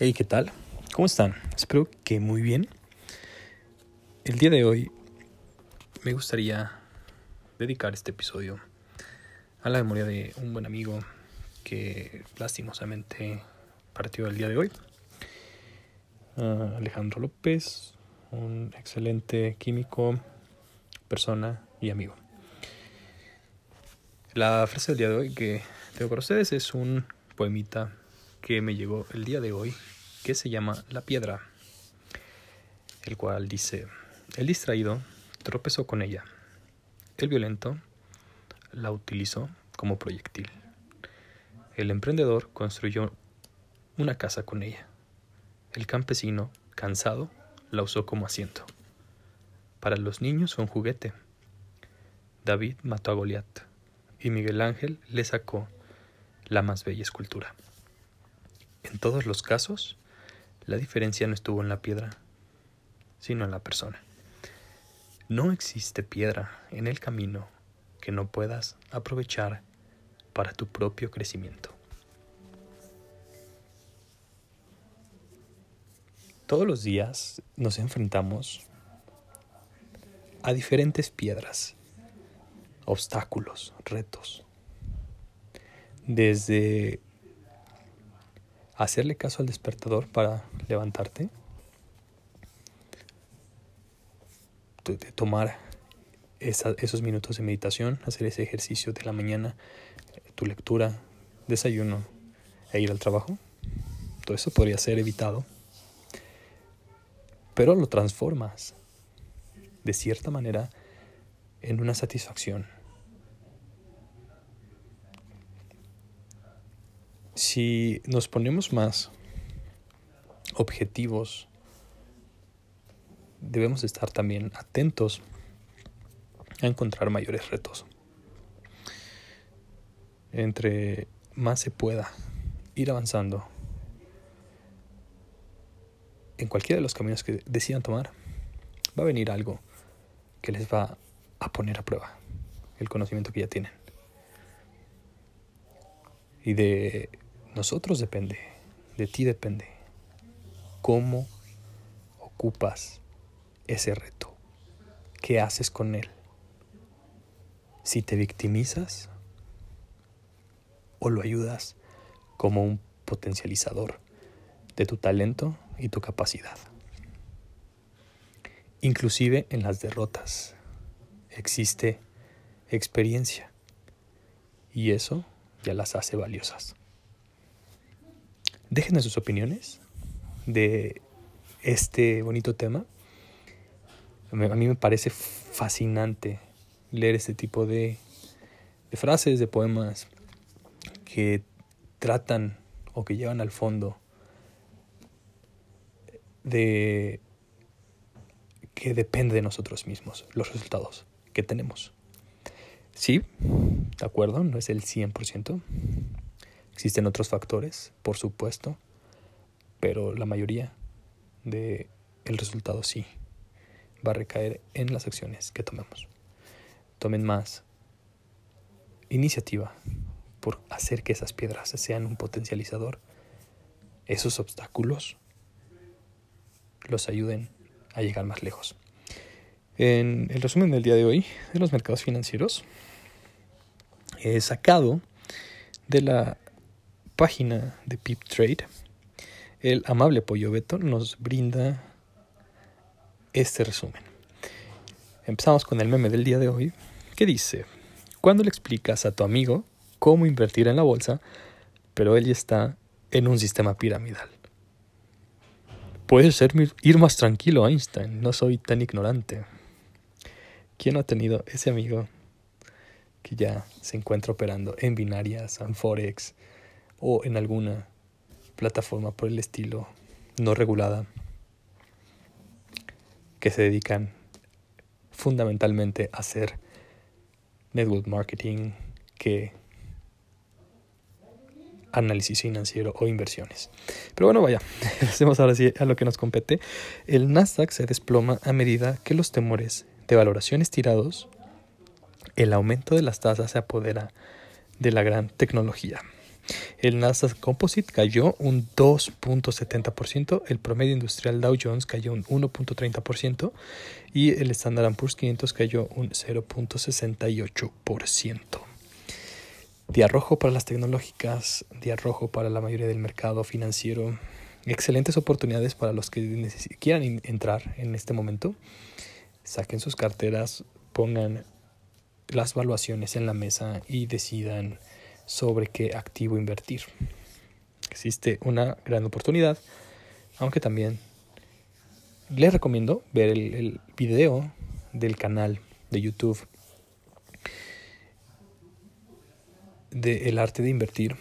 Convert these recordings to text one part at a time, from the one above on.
Hey, ¿qué tal? ¿Cómo están? Espero que muy bien. El día de hoy me gustaría dedicar este episodio a la memoria de un buen amigo que lastimosamente partió el día de hoy. Uh, Alejandro López, un excelente químico, persona y amigo. La frase del día de hoy que tengo para ustedes es un poemita que me llegó el día de hoy, que se llama La Piedra, el cual dice, el distraído tropezó con ella, el violento la utilizó como proyectil, el emprendedor construyó una casa con ella, el campesino, cansado, la usó como asiento. Para los niños fue un juguete. David mató a Goliat y Miguel Ángel le sacó la más bella escultura. En todos los casos, la diferencia no estuvo en la piedra, sino en la persona. No existe piedra en el camino que no puedas aprovechar para tu propio crecimiento. Todos los días nos enfrentamos a diferentes piedras, obstáculos, retos. Desde hacerle caso al despertador para levantarte, de tomar esos minutos de meditación, hacer ese ejercicio de la mañana, tu lectura, desayuno e ir al trabajo. Todo eso podría ser evitado, pero lo transformas de cierta manera en una satisfacción. Si nos ponemos más objetivos, debemos estar también atentos a encontrar mayores retos. Entre más se pueda ir avanzando en cualquiera de los caminos que decidan tomar, va a venir algo que les va a poner a prueba el conocimiento que ya tienen. Y de nosotros depende, de ti depende, cómo ocupas ese reto, qué haces con él, si te victimizas o lo ayudas como un potencializador de tu talento y tu capacidad. Inclusive en las derrotas existe experiencia y eso ya las hace valiosas. Déjenme sus opiniones de este bonito tema. A mí me parece fascinante leer este tipo de, de frases, de poemas que tratan o que llevan al fondo de que depende de nosotros mismos los resultados que tenemos. Sí, de acuerdo, no es el 100%. Existen otros factores, por supuesto, pero la mayoría de el resultado sí va a recaer en las acciones que tomemos. Tomen más iniciativa por hacer que esas piedras sean un potencializador, esos obstáculos los ayuden a llegar más lejos. En el resumen del día de hoy de los mercados financieros, he sacado de la página de Pip Trade, el amable Pollo Beto nos brinda este resumen. Empezamos con el meme del día de hoy, que dice, cuando le explicas a tu amigo cómo invertir en la bolsa, pero él ya está en un sistema piramidal. Puedes ser, ir más tranquilo, Einstein. No soy tan ignorante. ¿Quién ha tenido ese amigo que ya se encuentra operando en binarias, en Forex o en alguna plataforma por el estilo no regulada que se dedican fundamentalmente a hacer network marketing que análisis financiero o inversiones. Pero bueno, vaya, hacemos ahora sí a lo que nos compete. El Nasdaq se desploma a medida que los temores de valoraciones tirados, el aumento de las tasas se apodera de la gran tecnología. El Nasdaq Composite cayó un 2.70%, el promedio industrial Dow Jones cayó un 1.30% y el Standard Poor's 500 cayó un 0.68%. Día rojo para las tecnológicas, día rojo para la mayoría del mercado financiero. Excelentes oportunidades para los que quieran entrar en este momento. Saquen sus carteras, pongan las valuaciones en la mesa y decidan sobre qué activo invertir. Existe una gran oportunidad, aunque también les recomiendo ver el, video del canal de YouTube de El arte de invertir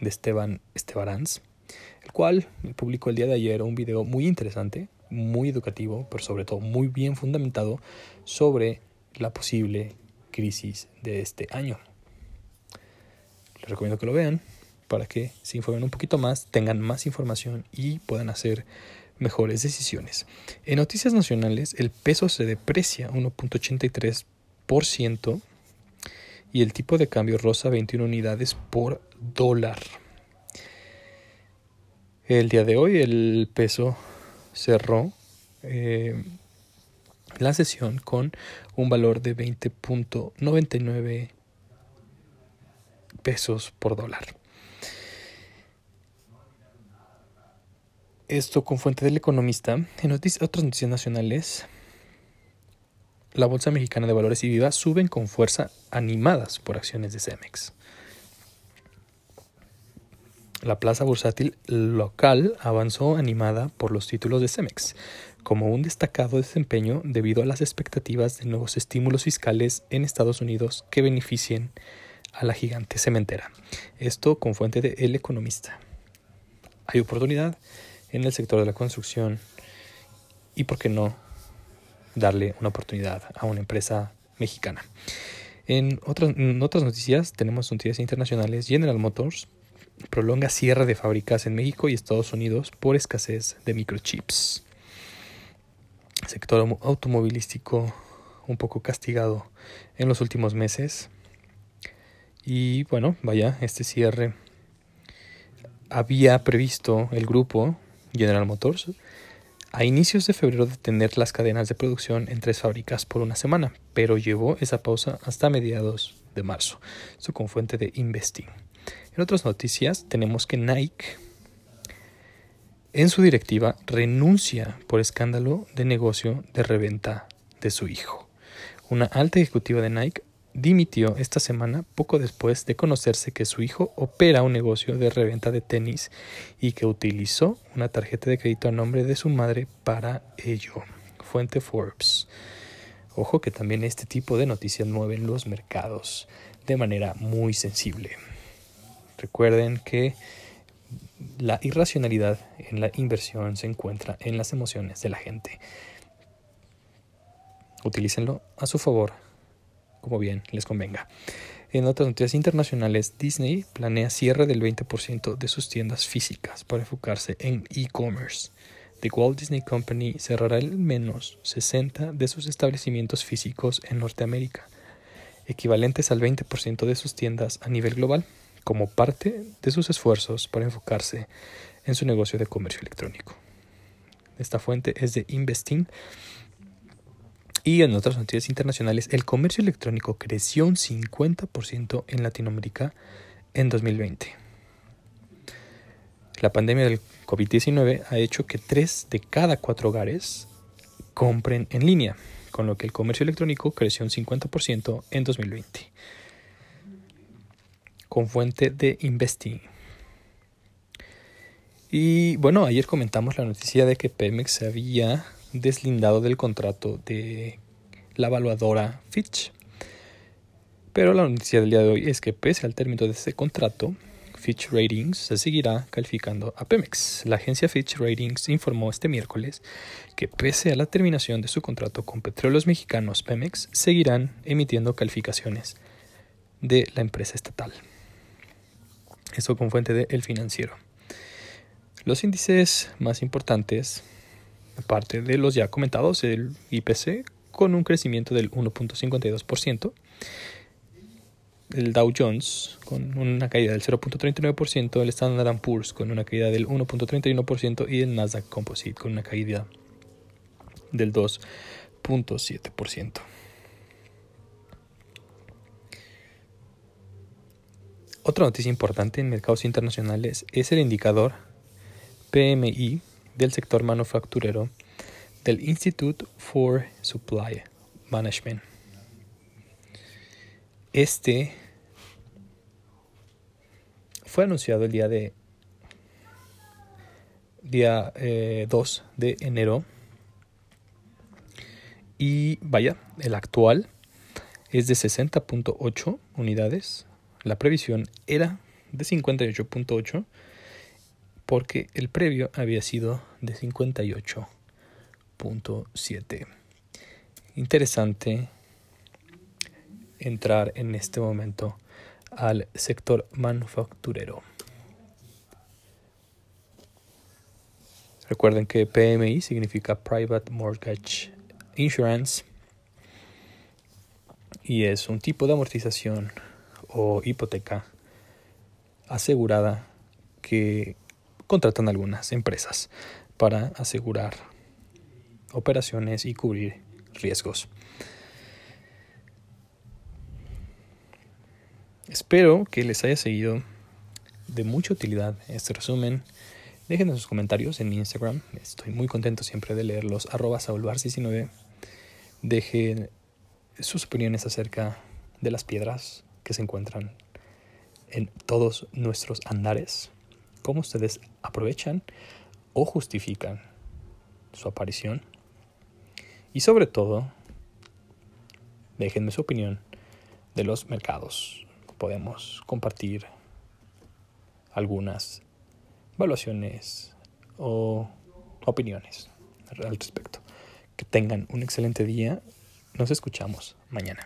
de Esteban Estebaranz, el cual publicó el día de ayer un video muy interesante, muy educativo, pero sobre todo muy bien fundamentado sobre la posible crisis de este año. Les recomiendo que lo vean para que se informen un poquito más, tengan más información y puedan hacer mejores decisiones. En noticias nacionales, el peso se deprecia 1.83% y el tipo de cambio rosa 21 unidades por dólar. El día de hoy el peso cerró eh, la sesión con un valor de 20.99 pesos por dólar. Esto con fuente del economista. En otras noticias nacionales, la Bolsa Mexicana de Valores y Viva suben con fuerza animadas por acciones de Cemex. La plaza bursátil local avanzó animada por los títulos de Cemex, como un destacado desempeño debido a las expectativas de nuevos estímulos fiscales en Estados Unidos que beneficien a la gigante cementera. Esto con fuente de El Economista. Hay oportunidad en el sector de la construcción y, por qué no, darle una oportunidad a una empresa mexicana. En otras, en otras noticias, tenemos noticias internacionales. General Motors prolonga cierre de fábricas en México y Estados Unidos por escasez de microchips sector automovilístico un poco castigado en los últimos meses. Y bueno, vaya, este cierre había previsto el grupo General Motors a inicios de febrero de tener las cadenas de producción en tres fábricas por una semana, pero llevó esa pausa hasta mediados de marzo, su fuente de Investing. En otras noticias tenemos que Nike en su directiva renuncia por escándalo de negocio de reventa de su hijo. Una alta ejecutiva de Nike dimitió esta semana poco después de conocerse que su hijo opera un negocio de reventa de tenis y que utilizó una tarjeta de crédito a nombre de su madre para ello. Fuente Forbes. Ojo que también este tipo de noticias mueven los mercados de manera muy sensible. Recuerden que la irracionalidad en la inversión se encuentra en las emociones de la gente. Utilícenlo a su favor, como bien les convenga. En otras noticias internacionales, Disney planea cierre del 20% de sus tiendas físicas para enfocarse en e-commerce. The Walt Disney Company cerrará al menos 60 de sus establecimientos físicos en Norteamérica, equivalentes al 20% de sus tiendas a nivel global como parte de sus esfuerzos para enfocarse en su negocio de comercio electrónico. Esta fuente es de Investing. Y en otras noticias internacionales, el comercio electrónico creció un 50% en Latinoamérica en 2020. La pandemia del COVID-19 ha hecho que 3 de cada 4 hogares compren en línea, con lo que el comercio electrónico creció un 50% en 2020 con fuente de Investing. Y bueno, ayer comentamos la noticia de que Pemex había deslindado del contrato de la evaluadora Fitch. Pero la noticia del día de hoy es que pese al término de ese contrato, Fitch Ratings se seguirá calificando a Pemex. La agencia Fitch Ratings informó este miércoles que pese a la terminación de su contrato con Petróleos Mexicanos, Pemex seguirán emitiendo calificaciones de la empresa estatal. Esto con fuente de El Financiero. Los índices más importantes, aparte de los ya comentados, el IPC con un crecimiento del 1.52%, el Dow Jones con una caída del 0.39%, el Standard Poor's con una caída del 1.31% y el Nasdaq Composite con una caída del 2.7%. Otra noticia importante en mercados internacionales es el indicador PMI del sector manufacturero del Institute for Supply Management. Este fue anunciado el día de día 2 eh, de enero y vaya, el actual es de 60.8 unidades. La previsión era de 58.8 porque el previo había sido de 58.7. Interesante entrar en este momento al sector manufacturero. Recuerden que PMI significa Private Mortgage Insurance y es un tipo de amortización o hipoteca asegurada que contratan algunas empresas para asegurar operaciones y cubrir riesgos. Espero que les haya seguido de mucha utilidad este resumen. Déjenos sus comentarios en mi Instagram. Estoy muy contento siempre de leerlos. Arroba 19 Dejen sus opiniones acerca de las piedras que se encuentran en todos nuestros andares. Cómo ustedes aprovechan o justifican su aparición. Y sobre todo, déjenme su opinión de los mercados podemos compartir algunas evaluaciones o opiniones al respecto. Que tengan un excelente día. Nos escuchamos mañana.